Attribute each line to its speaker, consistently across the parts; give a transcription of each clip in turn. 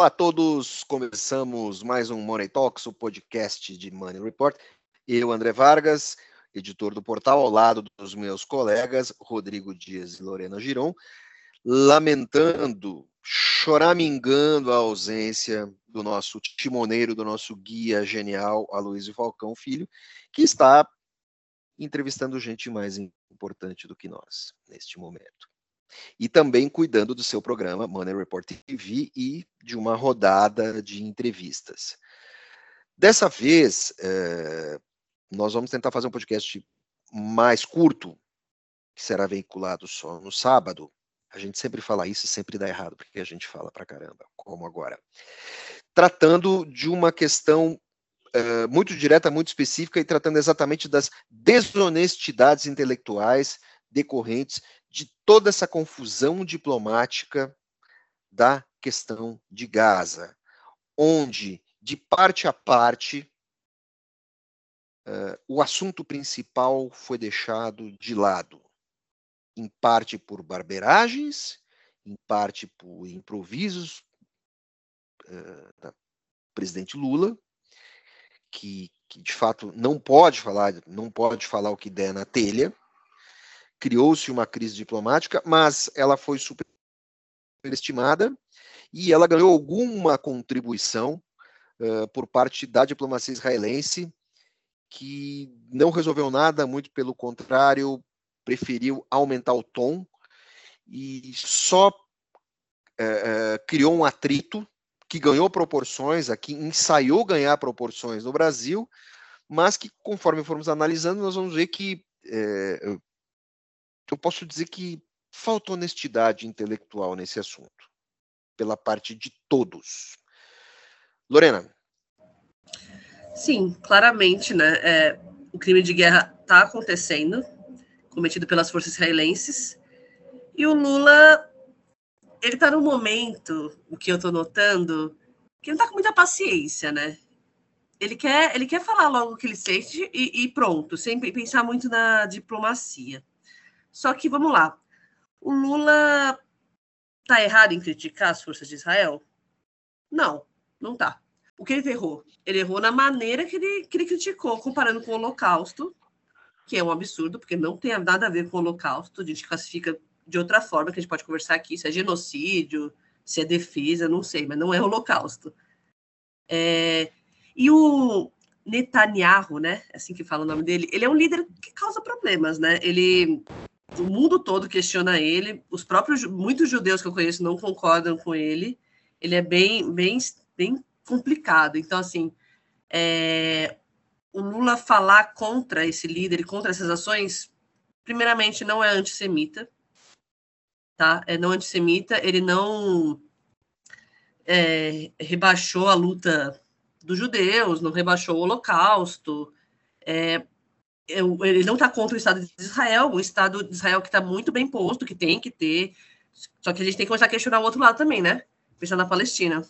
Speaker 1: Olá a todos, começamos mais um Money Talks, o podcast de Money Report. Eu, André Vargas, editor do portal, ao lado dos meus colegas Rodrigo Dias e Lorena Giron, lamentando, choramingando a ausência do nosso timoneiro, do nosso guia genial, Aloysio Falcão Filho, que está entrevistando gente mais importante do que nós neste momento e também cuidando do seu programa Money Report TV e de uma rodada de entrevistas. Dessa vez, é, nós vamos tentar fazer um podcast mais curto, que será veiculado só no sábado. A gente sempre fala isso e sempre dá errado, porque a gente fala pra caramba, como agora. Tratando de uma questão é, muito direta, muito específica e tratando exatamente das desonestidades intelectuais decorrentes de toda essa confusão diplomática da questão de Gaza, onde, de parte a parte, uh, o assunto principal foi deixado de lado, em parte por barbeiragens, em parte por improvisos uh, da presidente Lula, que, que de fato não pode falar, não pode falar o que der na telha, criou-se uma crise diplomática, mas ela foi superestimada e ela ganhou alguma contribuição uh, por parte da diplomacia israelense, que não resolveu nada, muito pelo contrário, preferiu aumentar o tom e só uh, criou um atrito que ganhou proporções aqui, ensaiou ganhar proporções no Brasil, mas que, conforme formos analisando, nós vamos ver que eu posso dizer que falta honestidade intelectual nesse assunto, pela parte de todos. Lorena.
Speaker 2: Sim, claramente, né? É, o crime de guerra está acontecendo, cometido pelas forças israelenses, e o Lula, ele está num momento, o que eu estou notando, que não está com muita paciência, né? Ele quer, ele quer falar logo o que ele sente e, e pronto, sem pensar muito na diplomacia. Só que, vamos lá, o Lula tá errado em criticar as forças de Israel? Não, não tá. O que ele errou? Ele errou na maneira que ele, que ele criticou, comparando com o Holocausto, que é um absurdo, porque não tem nada a ver com o Holocausto, a gente classifica de outra forma, que a gente pode conversar aqui, se é genocídio, se é defesa, não sei, mas não é Holocausto. É... E o Netanyahu, né, é assim que fala o nome dele, ele é um líder que causa problemas, né? Ele o mundo todo questiona ele, os próprios muitos judeus que eu conheço não concordam com ele. Ele é bem bem bem complicado. Então assim, é, o Lula falar contra esse líder contra essas ações, primeiramente não é antissemita, tá? É não antissemita. Ele não é, rebaixou a luta dos judeus, não rebaixou o Holocausto. É, ele não está contra o Estado de Israel, o Estado de Israel que está muito bem posto, que tem que ter. Só que a gente tem que começar a questionar o outro lado também, né? Pensar na Palestina.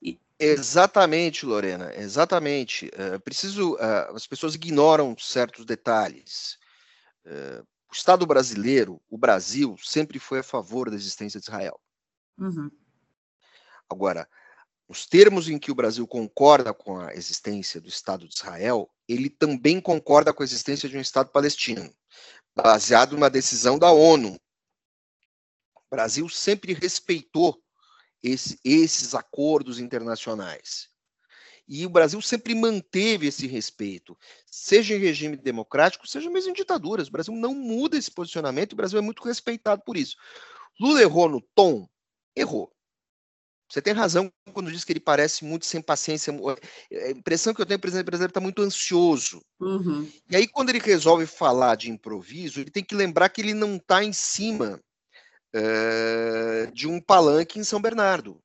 Speaker 1: E... Exatamente, Lorena, exatamente. Uh, preciso. Uh, as pessoas ignoram certos detalhes. Uh, o Estado brasileiro, o Brasil, sempre foi a favor da existência de Israel. Uhum. Agora, os termos em que o Brasil concorda com a existência do Estado de Israel, ele também concorda com a existência de um Estado palestino, baseado numa decisão da ONU. O Brasil sempre respeitou esse, esses acordos internacionais. E o Brasil sempre manteve esse respeito, seja em regime democrático, seja mesmo em ditaduras. O Brasil não muda esse posicionamento, o Brasil é muito respeitado por isso. Lula errou no tom? Errou. Você tem razão quando diz que ele parece muito sem paciência. É, a impressão que eu tenho é que o presidente brasileiro está muito ansioso. Uhum. E aí, quando ele resolve falar de improviso, ele tem que lembrar que ele não está em cima uh, de um palanque em São Bernardo.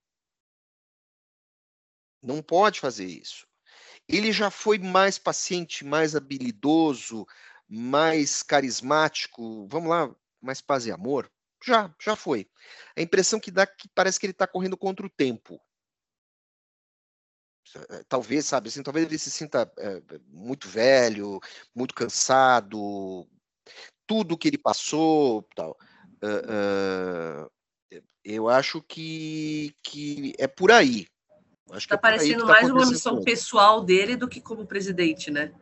Speaker 1: Não pode fazer isso. Ele já foi mais paciente, mais habilidoso, mais carismático. Vamos lá, mais paz e amor. Já, já foi. A impressão que dá é que parece que ele está correndo contra o tempo. Eh, talvez, sabe, assim, talvez ele se sinta é, muito velho, muito cansado, tudo que ele passou, tal. Uh, uh, Eu acho que, que é por aí.
Speaker 2: Está é parecendo tá mais uma missão pessoal dele do que como presidente, né?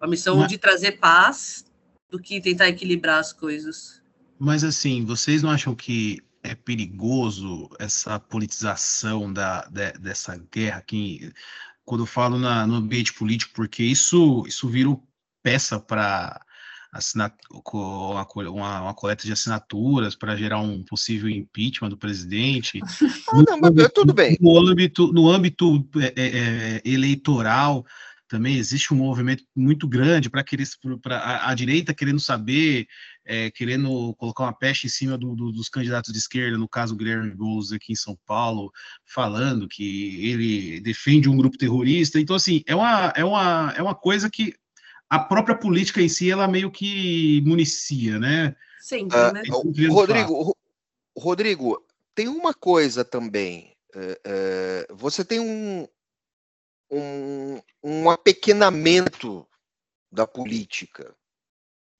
Speaker 2: Uma missão Mas... de trazer paz do que tentar equilibrar as coisas.
Speaker 3: Mas assim, vocês não acham que é perigoso essa politização da, de, dessa guerra? Quando eu falo na, no ambiente político, porque isso, isso vira peça para uma, uma, uma, coleta de assinaturas para gerar um possível impeachment do presidente.
Speaker 1: Ah, não, mas tudo bem.
Speaker 3: No âmbito, no âmbito é, é, é, eleitoral, também existe um movimento muito grande para a, a direita querendo saber, é, querendo colocar uma peste em cima do, do, dos candidatos de esquerda, no caso Guilherme Boulos aqui em São Paulo, falando que ele defende um grupo terrorista. Então, assim, é uma, é uma, é uma coisa que a própria política em si, ela meio que municia, né?
Speaker 2: Sempre, uh, né?
Speaker 1: Rodrigo, Rodrigo, tem uma coisa também. Uh, uh, você tem um, um, um apequenamento da política.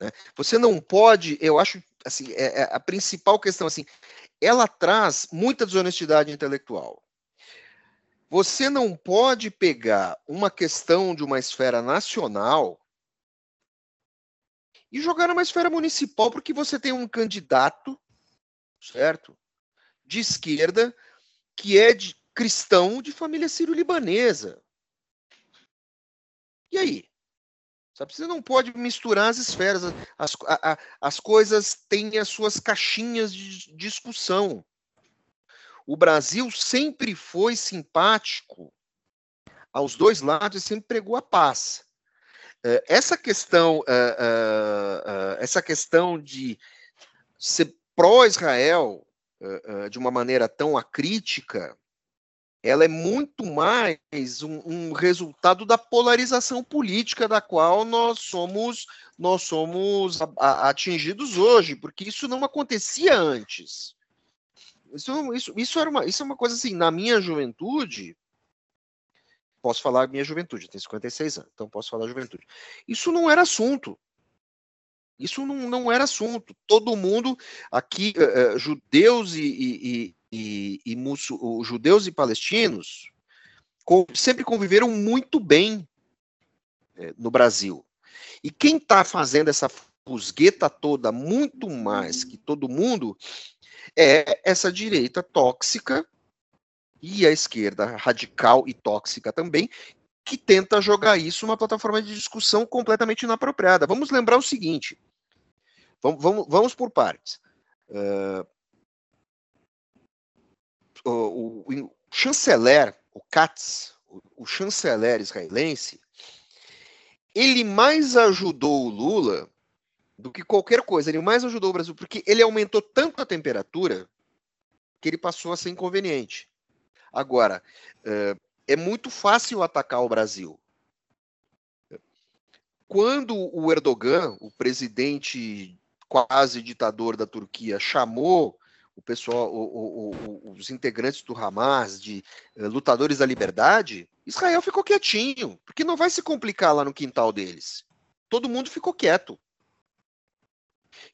Speaker 1: Né? Você não pode, eu acho, assim, é, é a principal questão, assim, ela traz muita desonestidade intelectual. Você não pode pegar uma questão de uma esfera nacional e jogar numa esfera municipal, porque você tem um candidato, certo? De esquerda, que é de cristão de família sírio-libanesa. E aí? Sabe? Você não pode misturar as esferas. As, a, a, as coisas têm as suas caixinhas de discussão. O Brasil sempre foi simpático aos dois lados e sempre pregou a paz. Eh, essa questão, eh, eh, essa questão de ser pró-Israel de uma maneira tão acrítica, ela é muito mais um, um, resultado da polarização política da qual nós somos nós somos atingidos hoje, porque isso não acontecia antes. Isso, isso, isso, era uma, isso é uma coisa assim, na minha juventude, posso falar minha juventude, tenho 56 anos, então posso falar juventude. Isso não era assunto. Isso não, não era assunto. Todo mundo aqui, uh, judeus e, e, e, e uh, judeus e palestinos, sempre conviveram muito bem no Brasil. E quem está fazendo essa fusgueta toda muito mais que todo mundo é essa direita tóxica e a esquerda radical e tóxica também, que tenta jogar isso numa plataforma de discussão completamente inapropriada. Vamos lembrar o seguinte: vamos, vamos, vamos por partes. Uh, o, o, o, chanceler, o Katz, o, o chanceler israelense, ele mais ajudou o Lula do que qualquer coisa. Ele mais ajudou o Brasil, porque ele aumentou tanto a temperatura que ele passou a ser inconveniente. Agora, é muito fácil atacar o Brasil. Quando o Erdogan, o presidente quase ditador da Turquia, chamou o pessoal, o, o, os integrantes do Hamas de uh, lutadores da liberdade, Israel ficou quietinho, porque não vai se complicar lá no quintal deles. Todo mundo ficou quieto.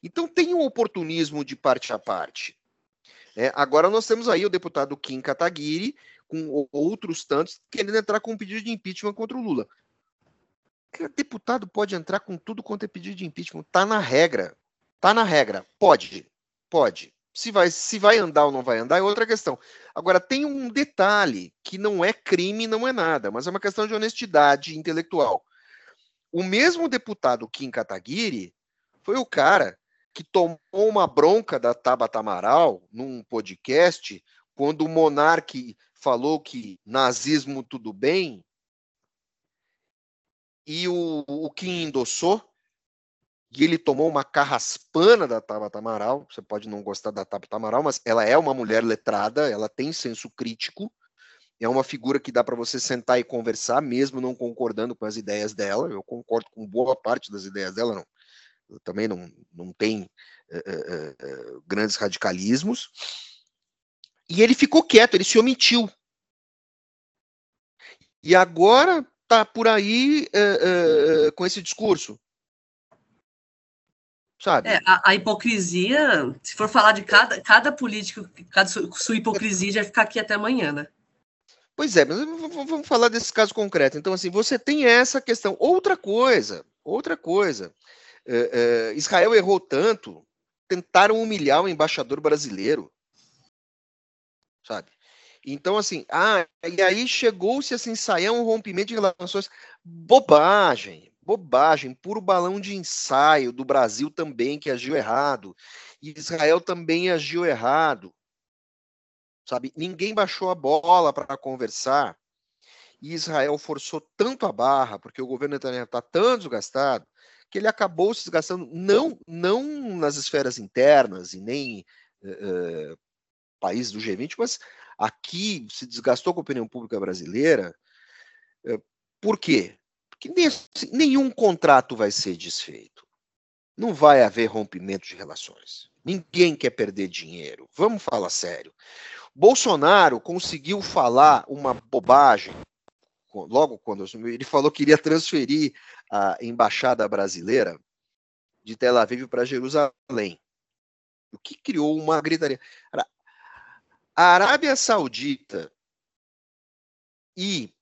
Speaker 1: Então tem um oportunismo de parte a parte. É, agora nós temos aí o deputado Kim Kataguiri, com outros tantos, querendo entrar com um pedido de impeachment contra o Lula. Deputado pode entrar com tudo quanto é pedido de impeachment. Tá na regra. Tá na regra. Pode. Pode. Se vai, se vai andar ou não vai andar é outra questão. Agora, tem um detalhe que não é crime, não é nada, mas é uma questão de honestidade intelectual. O mesmo deputado Kim Kataguiri foi o cara que tomou uma bronca da Tabata Amaral num podcast quando o Monarque falou que nazismo tudo bem e o, o Kim endossou e ele tomou uma carraspana da Tabata Amaral. Você pode não gostar da Tabata Amaral, mas ela é uma mulher letrada, ela tem senso crítico. É uma figura que dá para você sentar e conversar, mesmo não concordando com as ideias dela. Eu concordo com boa parte das ideias dela, não também não, não tem é, é, grandes radicalismos. E ele ficou quieto, ele se omitiu. E agora está por aí com esse discurso. Sabe?
Speaker 2: É, a, a, hipocrisia, se for falar de cada, cada político, cada sua, hipocrisia, já ficar aqui até amanhã, né?
Speaker 1: Pois é, mas vamos falar desse caso concreto. Então, assim, você tem essa questão. Outra coisa, outra coisa. É, é, Israel errou tanto, tentaram humilhar o embaixador brasileiro, sabe? Então, assim, ah, e aí chegou-se a se ensaiar um rompimento de relações. Bobagem, bobagem, puro balão de ensaio do Brasil também, que agiu errado. E Israel também agiu errado. Sabe? Ninguém baixou a bola para conversar. E Israel forçou tanto a barra, porque o governo Netanyahu está tão desgastado, que ele acabou se desgastando, não, não nas esferas internas e nem uh, países do G20, mas aqui se desgastou com a opinião pública brasileira. Uh, por quê? Porque nenhum contrato vai ser desfeito. Não vai haver rompimento de relações. Ninguém quer perder dinheiro. Vamos falar sério. Bolsonaro conseguiu falar uma bobagem logo quando ele falou que iria transferir a embaixada brasileira de Tel Aviv para Jerusalém. O que criou uma gritaria. A Arábia Saudita e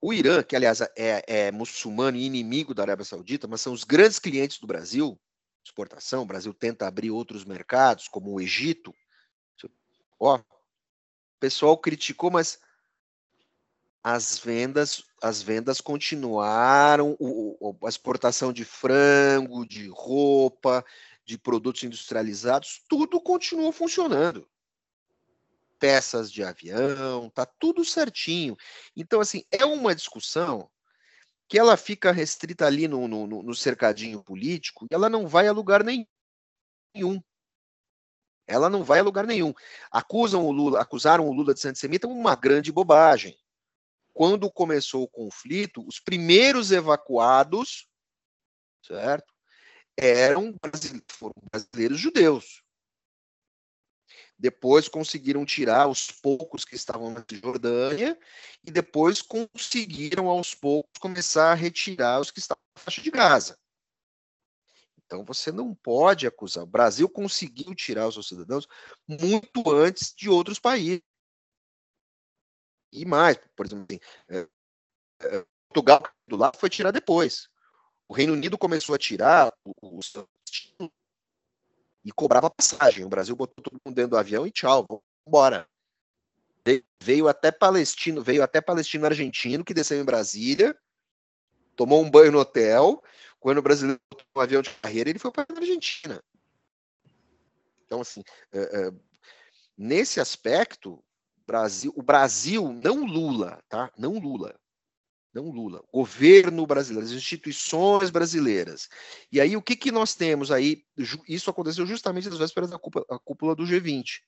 Speaker 1: o Irã, que aliás é, é, muçulmano e inimigo da Arábia Saudita, mas são os grandes clientes do Brasil, exportação. O Brasil tenta abrir outros mercados, como o Egito. Ó, o pessoal criticou, mas as vendas, as vendas continuaram, o, a exportação de frango, de roupa, de produtos industrializados, tudo continuou funcionando. Peças de avião, tá tudo certinho. Então, assim, é uma discussão que ela fica restrita ali no, no, no cercadinho político e ela não vai a lugar nenhum. Ela não vai a lugar nenhum. Acusam o Lula, acusaram o Lula de antissemita uma grande bobagem quando começou o conflito, os primeiros evacuados, certo? Eram brasileiros, foram brasileiros judeus. Depois conseguiram tirar os poucos que estavam na Jordânia e depois conseguiram aos poucos começar a retirar os que estavam na faixa de Gaza. Então você não pode acusar. O Brasil conseguiu tirar os seus cidadãos muito antes de outros países e mais, por exemplo, assim, é, é, Portugal do lado foi tirar depois. O Reino Unido começou a tirar os e cobrava passagem. O Brasil botou todo mundo dentro do avião e tchau, vamos embora. Veio até palestino, veio até palestino argentino que desceu em Brasília, tomou um banho no hotel. Quando o brasileiro botou um avião de carreira, ele foi para a Argentina. Então, assim, é, é, nesse aspecto, Brasil, o Brasil, não Lula, tá? Não Lula. Não Lula. Governo brasileiro, as instituições brasileiras. E aí, o que, que nós temos aí? Isso aconteceu justamente nas vésperas da cúpula, cúpula do G20.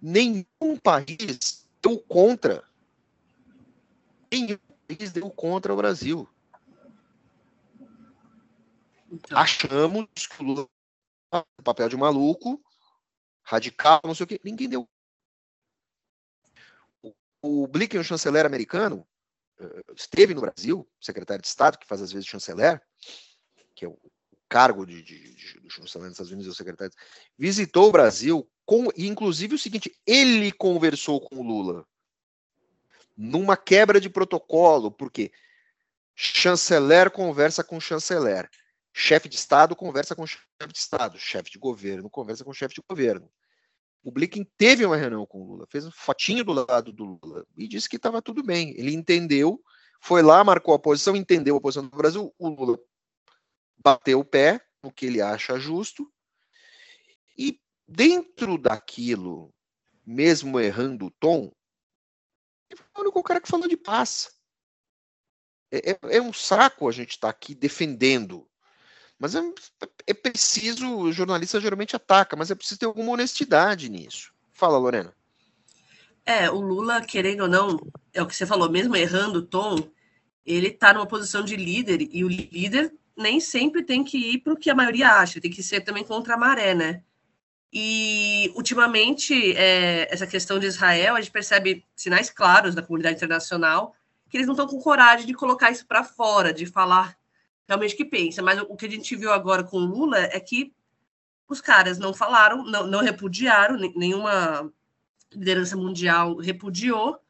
Speaker 1: Nenhum país deu contra. Nenhum país deu contra o Brasil. Então. Achamos que o Lula papel de maluco, radical, não sei o quê. Ninguém deu o Blinken, o chanceler americano, esteve no Brasil, secretário de Estado, que faz às vezes chanceler, que é o cargo de, de, de, do chanceler dos Estados Unidos, é o secretário, visitou o Brasil, com, e inclusive o seguinte, ele conversou com o Lula numa quebra de protocolo, porque chanceler conversa com chanceler, chefe de Estado conversa com chefe de Estado, chefe de governo conversa com chefe de governo. O Blinken teve uma reunião com o Lula, fez um fotinho do lado do Lula e disse que estava tudo bem. Ele entendeu, foi lá, marcou a posição, entendeu a posição do Brasil. O Lula bateu o pé no que ele acha justo. E dentro daquilo, mesmo errando o tom, ele foi o cara que falou de paz. É, é, é um saco a gente estar tá aqui defendendo mas é, é preciso, o jornalista geralmente ataca, mas é preciso ter alguma honestidade nisso. Fala, Lorena.
Speaker 2: É, o Lula, querendo ou não, é o que você falou, mesmo errando o tom, ele está numa posição de líder, e o líder nem sempre tem que ir para o que a maioria acha, tem que ser também contra a maré, né? E, ultimamente, é, essa questão de Israel, a gente percebe sinais claros da comunidade internacional que eles não estão com coragem de colocar isso para fora, de falar realmente que pensa. Mas o que a gente viu agora com o Lula é que os caras não falaram, não, não repudiaram, nenhuma liderança mundial repudiou.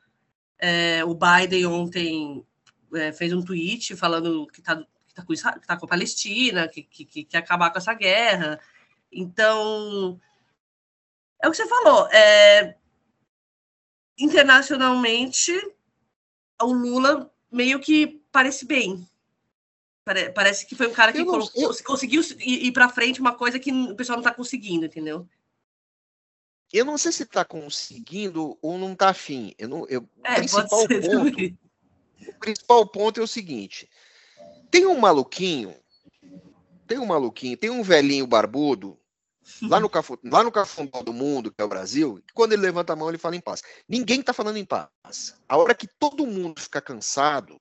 Speaker 2: É, o Biden ontem é, fez um tweet falando que está que tá com, que tá com a Palestina, que, que, que quer acabar com essa guerra. Então, é o que você falou. É, internacionalmente, o Lula meio que parece bem. Parece que foi um cara que não, eu... conseguiu ir para frente uma coisa que o pessoal não está conseguindo, entendeu?
Speaker 1: Eu não sei se está conseguindo ou não está afim. Eu não, eu, é, principal ponto, o principal ponto é o seguinte: tem um maluquinho, tem um maluquinho, tem um velhinho barbudo lá no, lá no cafundó do mundo, que é o Brasil, quando ele levanta a mão, ele fala em paz. Ninguém está falando em paz. A hora que todo mundo ficar cansado,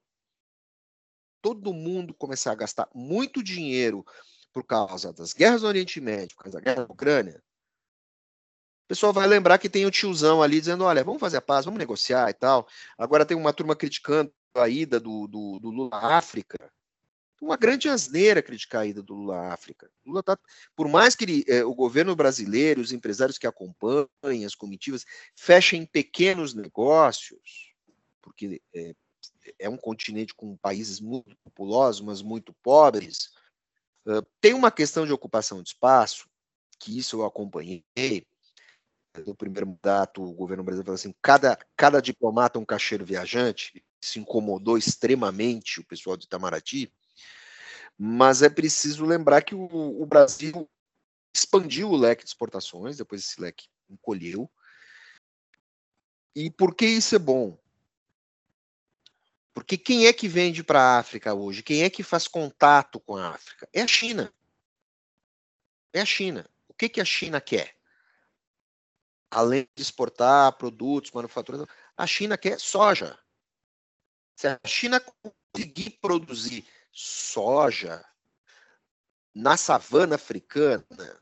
Speaker 1: todo mundo começar a gastar muito dinheiro por causa das guerras no Oriente Médio, por causa da guerra na Ucrânia, o pessoal vai lembrar que tem o tiozão ali dizendo: olha, vamos fazer a paz, vamos negociar e tal. Agora tem uma turma criticando a ida do, do, do Lula à África. Uma grande asneira criticar a ida do Lula à África. Lula tá, por mais que ele, é, o governo brasileiro, os empresários que acompanham, as comitivas, fechem pequenos negócios, porque é, é um continente com países muito populosos, mas muito pobres, uh, tem uma questão de ocupação de espaço, que isso eu acompanhei, no primeiro mandato, o governo brasileiro falou assim: cada, cada diplomata é um cacheiro viajante. Isso incomodou extremamente o pessoal de Itamaraty. Mas é preciso lembrar que o, o Brasil expandiu o leque de exportações, depois esse leque encolheu. E por que isso é bom? Porque quem é que vende para a África hoje? Quem é que faz contato com a África? É a China. É a China. O que, que a China quer? além de exportar produtos, manufaturas, a China quer soja. Se a China conseguir produzir soja na savana africana,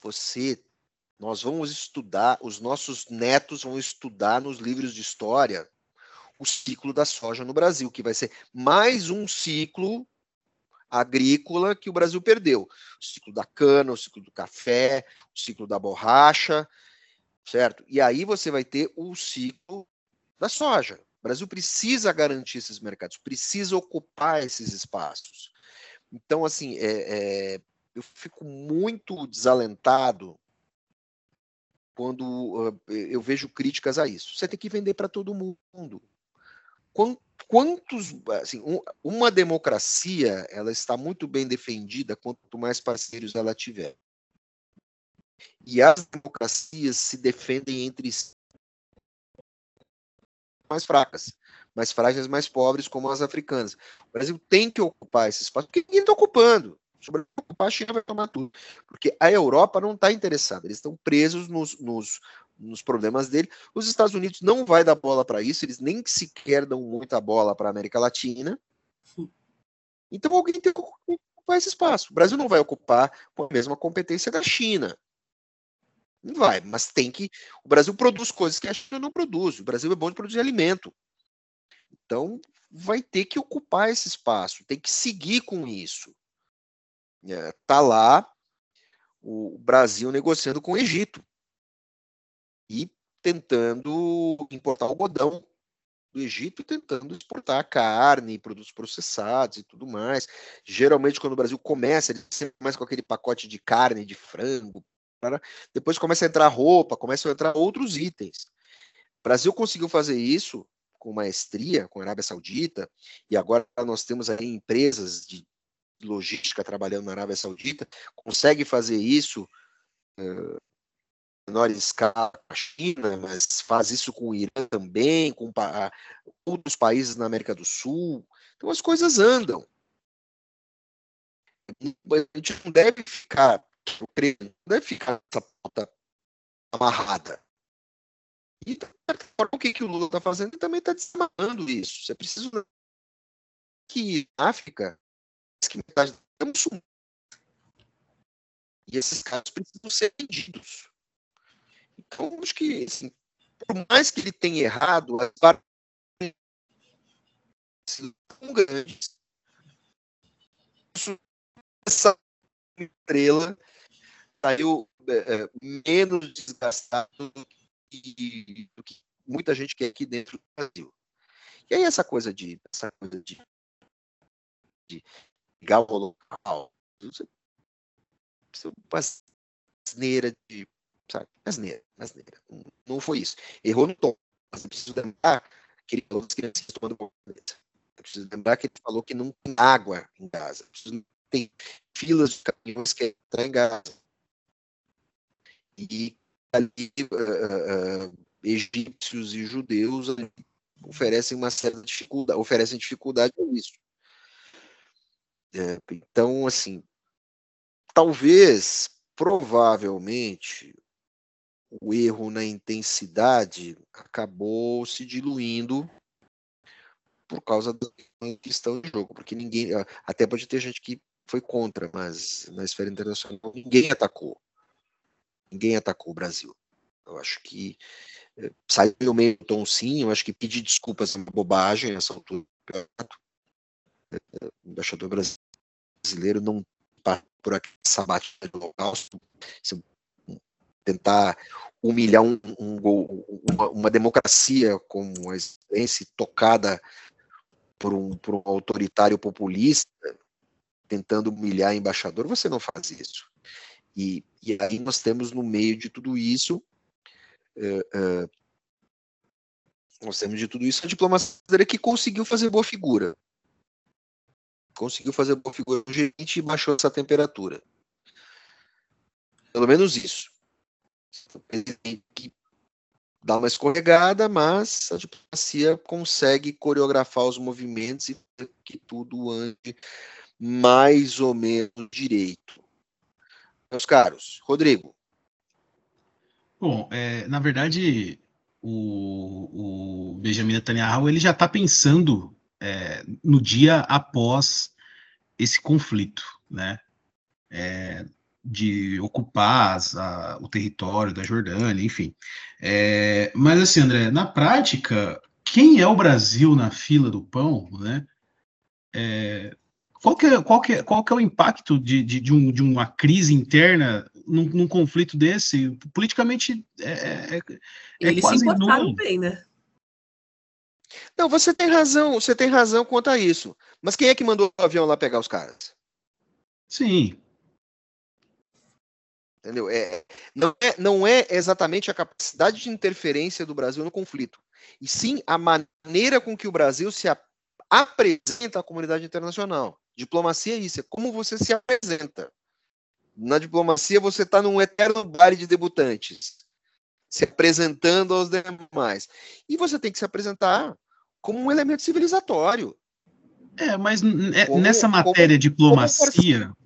Speaker 1: você, nós vamos estudar, os nossos netos vão estudar nos livros de história o ciclo da soja no Brasil, que vai ser mais um ciclo agrícola que o Brasil perdeu. O ciclo da cana, o ciclo do café, o ciclo da borracha, certo? E aí você vai ter o ciclo da soja. O Brasil precisa garantir esses mercados, precisa ocupar esses espaços. Então, assim, é, é, eu fico muito desalentado quando uh, eu vejo críticas a isso. Você tem que vender para todo mundo. Quanto quantos assim, um, uma democracia ela está muito bem defendida quanto mais parceiros ela tiver. E as democracias se defendem entre si. Mais fracas mais frágeis mais pobres como as africanas. O Brasil tem que ocupar esse espaço porque ninguém está ocupando. Se ocupar a China vai tomar tudo. Porque a Europa não está interessada eles estão presos nos, nos nos problemas dele. Os Estados Unidos não vai dar bola para isso, eles nem sequer dão muita bola para a América Latina. Então alguém tem que ocupar esse espaço. O Brasil não vai ocupar com a mesma competência da China. Não vai, mas tem que. O Brasil produz coisas que a China não produz. O Brasil é bom de produzir alimento. Então vai ter que ocupar esse espaço, tem que seguir com isso. É, tá lá o Brasil negociando com o Egito e tentando importar algodão do Egito e tentando exportar carne, produtos processados e tudo mais. Geralmente, quando o Brasil começa, ele sempre começa com aquele pacote de carne, de frango, depois começa a entrar roupa, começam a entrar outros itens. O Brasil conseguiu fazer isso com maestria com a Arábia Saudita, e agora nós temos aí empresas de logística trabalhando na Arábia Saudita, consegue fazer isso uh, menor escala com a China, mas faz isso com o Irã também, com outros países na América do Sul. Então as coisas andam. A gente não deve ficar, não deve ficar essa pauta amarrada. E o que, que o Lula está fazendo? Ele também está desamarrando isso. Você precisa que a África, que metade é muçulmana. E esses casos precisam ser vendidos. Então, acho que, assim, por mais que ele tenha errado, as são grandes. essa estrela saiu é, menos desgastado do que, do que, muita gente quer aqui dentro do Brasil. E aí essa coisa de essa coisa de, de local, isso, isso é uma asneira de sabe? Asneira, asneira. Não foi isso. Errou no tom. Mas eu preciso lembrar que ele falou das crianças tomando borboleta. Eu preciso lembrar que ele falou que não tem água em Gaza. Tem filas de caminhões que entram em Gaza. E ali uh, uh, egípcios e judeus oferecem uma certa dificuldade, oferecem dificuldade a isso. É, então, assim, talvez, provavelmente, o erro na intensidade acabou se diluindo por causa da questão de jogo, porque ninguém, até pode ter gente que foi contra, mas na esfera internacional ninguém atacou. Ninguém atacou o Brasil. Eu acho que é, saiu meio tom sim, eu acho que pedir desculpas é uma bobagem nessa altura. O embaixador brasileiro não passa por essa batida de local, tentar humilhar um, um, uma, uma, democracia como a existência tocada por um, por um autoritário populista, tentando humilhar embaixador, você não faz isso. E, e aí nós temos no meio de tudo isso, uh, uh, nós temos de tudo isso a diplomacia que conseguiu fazer boa figura. Conseguiu fazer boa figura o G20 e baixou essa temperatura. Pelo menos isso. Que dar uma escorregada, mas a diplomacia consegue coreografar os movimentos e que tudo ande mais ou menos direito. Meus caros, Rodrigo.
Speaker 3: Bom, é, na verdade, o, o Benjamin Netanyahu ele já está pensando é, no dia após esse conflito, né? É, de ocupar a, o território da Jordânia, enfim. É, mas assim, André, na prática, quem é o Brasil na fila do pão, né? É, qual, que é, qual, que é, qual que é o impacto de, de, de, um, de uma crise interna num, num conflito desse? Politicamente é, é, é
Speaker 2: Eles quase se nulo. bem, né?
Speaker 1: Não, você tem razão, você tem razão quanto a isso. Mas quem é que mandou o avião lá pegar os caras?
Speaker 3: Sim,
Speaker 1: Entendeu? É, não, é, não é exatamente a capacidade de interferência do Brasil no conflito, e sim a maneira com que o Brasil se apresenta à comunidade internacional. Diplomacia é isso, é como você se apresenta. Na diplomacia, você está num eterno baile de debutantes, se apresentando aos demais. E você tem que se apresentar como um elemento civilizatório.
Speaker 3: É, mas é, como, nessa matéria como, diplomacia. Como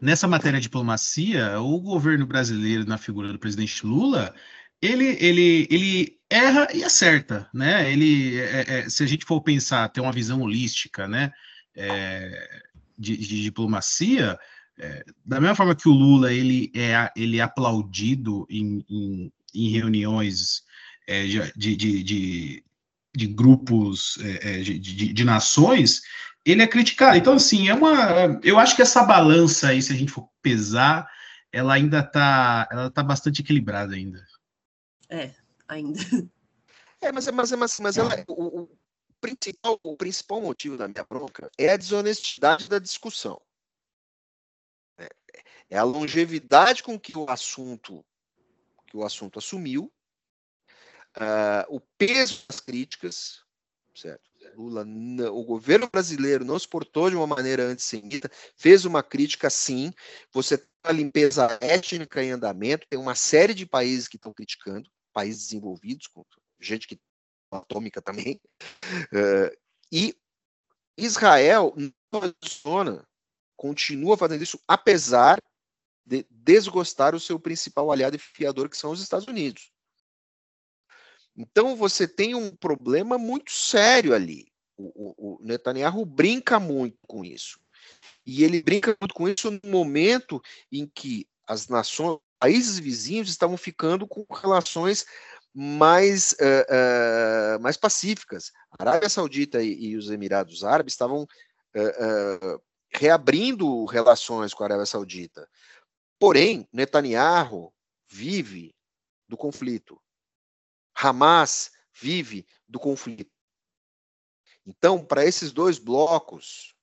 Speaker 3: nessa matéria de diplomacia, o governo brasileiro, na figura do presidente Lula, ele, ele, ele erra e acerta, né? Ele, é, é, se a gente for pensar, ter uma visão holística, né, é, de, de, diplomacia, é, da mesma forma que o Lula ele é, ele é aplaudido em, em, em reuniões é, de, de, de, de, grupos é, de, de nações, ele é criticado. Então, assim, é uma. Eu acho que essa balança aí, se a gente for pesar, ela ainda está ela tá bastante equilibrada ainda.
Speaker 2: É, ainda.
Speaker 1: É, mas, mas, mas, mas ela, o, o, principal, o principal motivo da minha bronca é a desonestidade da discussão. É, é a longevidade com que o assunto que o assunto assumiu, uh, o peso das críticas, certo? Lula, o governo brasileiro não se portou de uma maneira antissemita, fez uma crítica sim. Você tem a limpeza étnica em andamento, tem uma série de países que estão criticando, países desenvolvidos, gente que atômica também. Uh, e Israel não continua fazendo isso, apesar de desgostar o seu principal aliado e fiador, que são os Estados Unidos. Então você tem um problema muito sério ali. O, o, o, Netanyahu brinca muito com isso. E ele brinca muito com isso no momento em que as nações, países vizinhos estavam ficando com relações mais, uh, uh, mais pacíficas. A Arábia Saudita e, e, os Emirados Árabes estavam uh, reabrindo relações com a Arábia Saudita. Porém, Netanyahu vive do conflito. Hamas vive do conflito. Então, para esses dois blocos,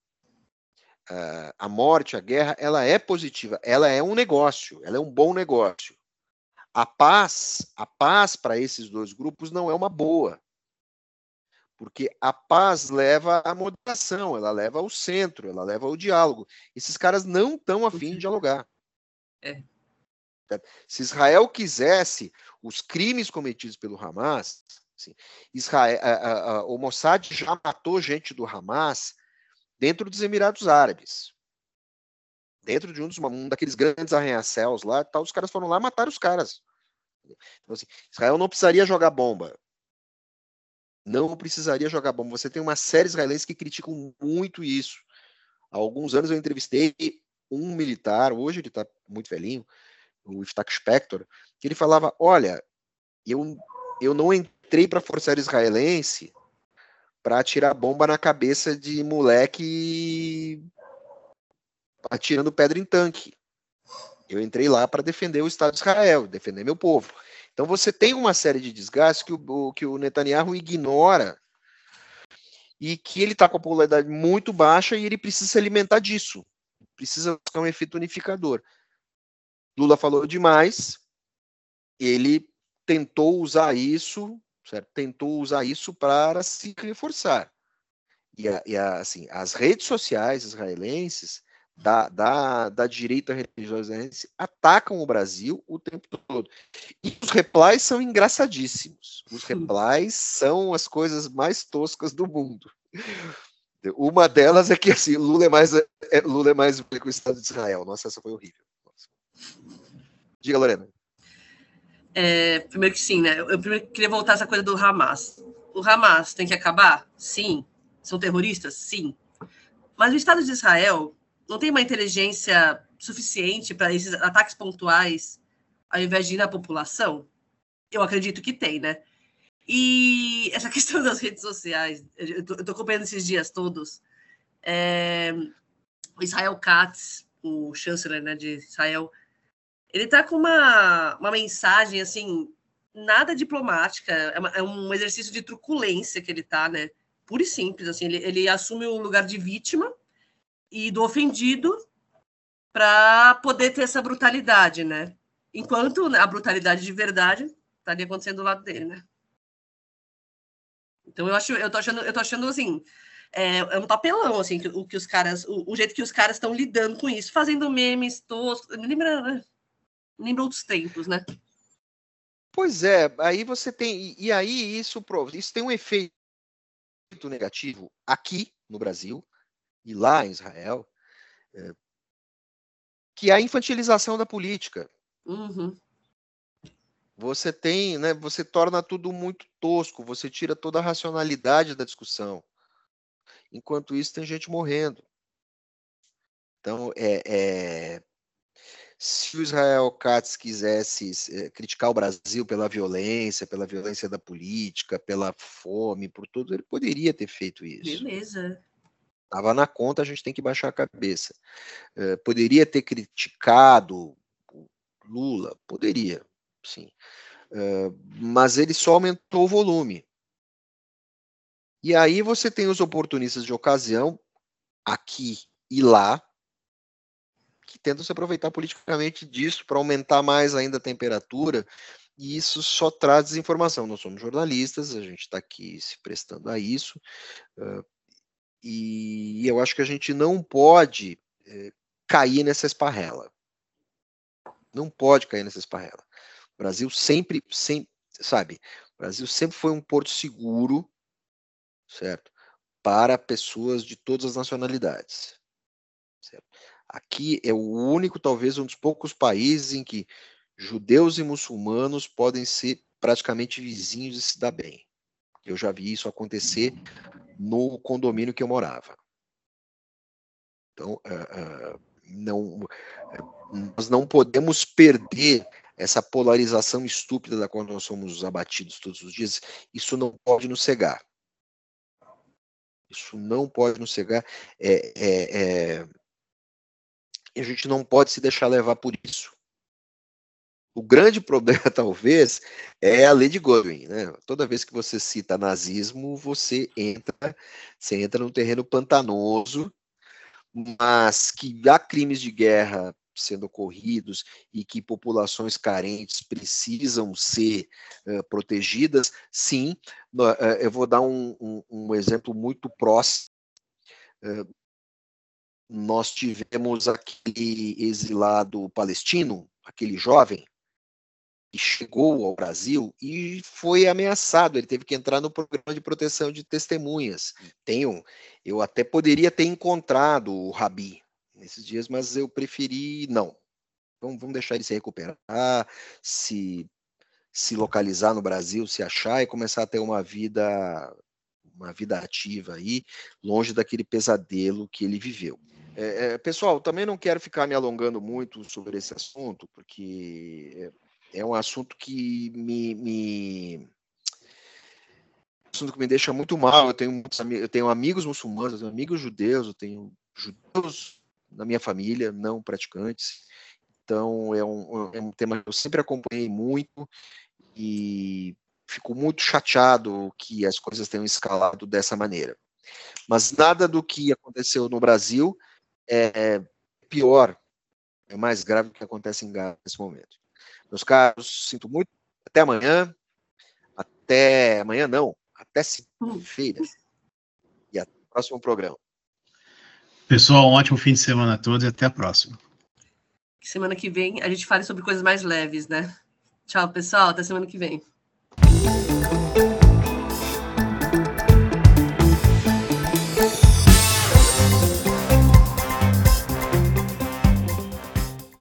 Speaker 1: uh, a morte, a guerra, ela é positiva, ela é um negócio, ela é um bom negócio. A paz, a paz para esses dois grupos não é uma boa. Porque a paz leva à moderação, ela leva ao centro, ela leva ao diálogo. Esses caras não estão afim de dialogar. É. Se Israel quisesse os crimes cometidos pelo Hamas, assim, Israel, a, a, a, o Mossad já matou gente do Hamas dentro dos Emirados Árabes. Dentro de um, dos, um daqueles grandes arranha-céus lá, tal, os caras foram lá matar os caras. Então, assim, Israel não precisaria jogar bomba. Não precisaria jogar bomba. Você tem uma série israelense que criticam muito isso. Há alguns anos eu entrevistei um militar, hoje ele está muito velhinho, o Iftach Spector, que ele falava: Olha, eu, eu não entrei para forçar israelense para atirar bomba na cabeça de moleque atirando pedra em tanque. Eu entrei lá para defender o Estado de Israel, defender meu povo. Então você tem uma série de desgastes que o, que o Netanyahu ignora e que ele está com a popularidade muito baixa e ele precisa se alimentar disso. Precisa ser um efeito unificador. Lula falou demais, ele tentou usar isso, certo? Tentou usar isso para se reforçar. E, a, e a, assim, as redes sociais israelenses da, da, da direita religiosa israelense atacam o Brasil o tempo todo. E os replies são engraçadíssimos. Os replies são as coisas mais toscas do mundo. Uma delas é que assim, Lula é mais, é, Lula é mais que o Estado de Israel. Nossa, essa foi horrível. Diga, Lorena.
Speaker 2: É, primeiro que sim, né? Eu primeiro queria voltar a essa coisa do Hamas. O Hamas tem que acabar? Sim. São terroristas? Sim. Mas o Estado de Israel não tem uma inteligência suficiente para esses ataques pontuais ao invés de ir na população? Eu acredito que tem, né? E essa questão das redes sociais, eu estou acompanhando esses dias todos. É, Israel Katz, o chanceler né, de Israel, ele tá com uma, uma mensagem, assim, nada diplomática, é, uma, é, um exercício de truculência que ele tá, né? Puro e simples, assim, ele, ele assume o lugar de vítima e do ofendido para poder ter essa brutalidade, né? Enquanto a brutalidade de verdade estaria acontecendo do lado dele, né? Então eu acho, eu tô achando, eu tô achando assim, é, é um papelão, assim, que, o que os caras, o, o jeito que os caras estão lidando com isso, fazendo memes toscos, né? Lembra outros tempos, né?
Speaker 1: Pois é, aí você tem. E aí isso, isso tem um efeito negativo aqui no Brasil e lá em Israel, é, que é a infantilização da política.
Speaker 2: Uhum.
Speaker 1: Você tem, né? Você torna tudo muito tosco, você tira toda a racionalidade da discussão. Enquanto isso, tem gente morrendo. Então, é, é se o Israel Katz quisesse é, criticar o Brasil pela violência, pela violência da política, pela fome, por tudo, ele poderia ter feito isso.
Speaker 2: Beleza.
Speaker 1: Estava na conta, a gente tem que baixar a cabeça. É, poderia ter criticado Lula? Poderia, sim. É, mas ele só aumentou o volume. E aí você tem os oportunistas de ocasião, aqui e lá, que tentam se aproveitar politicamente disso para aumentar mais ainda a temperatura, e isso só traz desinformação. Nós somos jornalistas, a gente está aqui se prestando a isso, uh, e eu acho que a gente não pode uh, cair nessa esparrela. Não pode cair nessa esparrela. O Brasil sempre, sempre, sabe, o Brasil sempre foi um porto seguro, certo? Para pessoas de todas as nacionalidades. Certo? Aqui é o único, talvez, um dos poucos países em que judeus e muçulmanos podem ser praticamente vizinhos e se dar bem. Eu já vi isso acontecer no condomínio que eu morava. Então, uh, uh, não, nós não podemos perder essa polarização estúpida da qual nós somos abatidos todos os dias. Isso não pode nos cegar. Isso não pode nos cegar. É, é, é... A gente não pode se deixar levar por isso. O grande problema, talvez, é a lei de Godwin. Né? Toda vez que você cita nazismo, você entra, você entra num terreno pantanoso, mas que há crimes de guerra sendo ocorridos e que populações carentes precisam ser uh, protegidas, sim. Uh, eu vou dar um, um, um exemplo muito próximo. Uh, nós tivemos aquele exilado palestino, aquele jovem, que chegou ao Brasil e foi ameaçado. Ele teve que entrar no programa de proteção de testemunhas. Tenho, eu até poderia ter encontrado o Rabi nesses dias, mas eu preferi não. Vamos, deixar ele se recuperar, se se localizar no Brasil, se achar e começar a ter uma vida uma vida ativa aí, longe daquele pesadelo que ele viveu. É, é, pessoal, também não quero ficar me alongando muito sobre esse assunto, porque é, é um assunto que me, me assunto que me deixa muito mal. Eu tenho, eu tenho amigos muçulmanos, eu tenho amigos judeus, eu tenho judeus na minha família, não praticantes. Então, é um, é um tema que eu sempre acompanhei muito e fico muito chateado que as coisas tenham escalado dessa maneira. Mas nada do que aconteceu no Brasil é pior, é mais grave do que acontece em Gaza nesse momento. Meus caros, sinto muito. Até amanhã. Até amanhã, não. Até segunda-feira. E até o próximo programa.
Speaker 3: Pessoal, um ótimo fim de semana a todos e até a próxima.
Speaker 2: Semana que vem a gente fale sobre coisas mais leves, né? Tchau, pessoal. Até semana que vem.